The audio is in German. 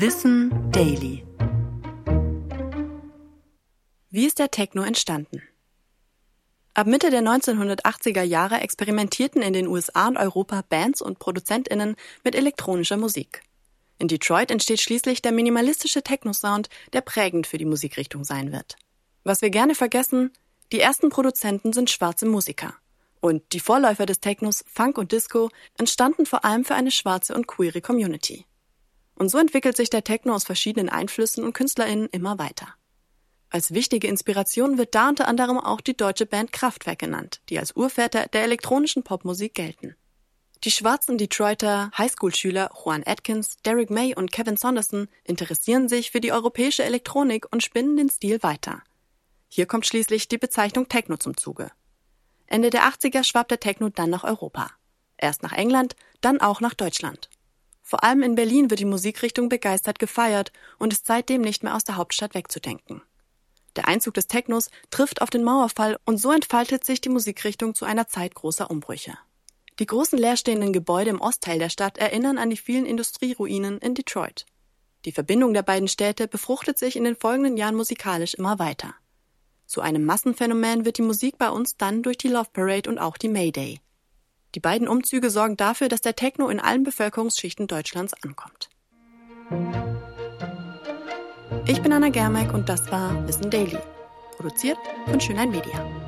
Wissen Daily. Wie ist der Techno entstanden? Ab Mitte der 1980er Jahre experimentierten in den USA und Europa Bands und Produzentinnen mit elektronischer Musik. In Detroit entsteht schließlich der minimalistische Techno-Sound, der prägend für die Musikrichtung sein wird. Was wir gerne vergessen, die ersten Produzenten sind schwarze Musiker. Und die Vorläufer des Technos, Funk und Disco, entstanden vor allem für eine schwarze und queere Community. Und so entwickelt sich der Techno aus verschiedenen Einflüssen und KünstlerInnen immer weiter. Als wichtige Inspiration wird da unter anderem auch die deutsche Band Kraftwerk genannt, die als Urväter der elektronischen Popmusik gelten. Die schwarzen Detroiter Highschool-Schüler Juan Atkins, Derek May und Kevin Saunderson interessieren sich für die europäische Elektronik und spinnen den Stil weiter. Hier kommt schließlich die Bezeichnung Techno zum Zuge. Ende der 80er schwappt der Techno dann nach Europa. Erst nach England, dann auch nach Deutschland. Vor allem in Berlin wird die Musikrichtung begeistert gefeiert und ist seitdem nicht mehr aus der Hauptstadt wegzudenken. Der Einzug des Technos trifft auf den Mauerfall und so entfaltet sich die Musikrichtung zu einer Zeit großer Umbrüche. Die großen leerstehenden Gebäude im Ostteil der Stadt erinnern an die vielen Industrieruinen in Detroit. Die Verbindung der beiden Städte befruchtet sich in den folgenden Jahren musikalisch immer weiter. Zu einem Massenphänomen wird die Musik bei uns dann durch die Love Parade und auch die Mayday. Die beiden Umzüge sorgen dafür, dass der Techno in allen Bevölkerungsschichten Deutschlands ankommt. Ich bin Anna Germeck und das war Wissen Daily, produziert von Schönlein Media.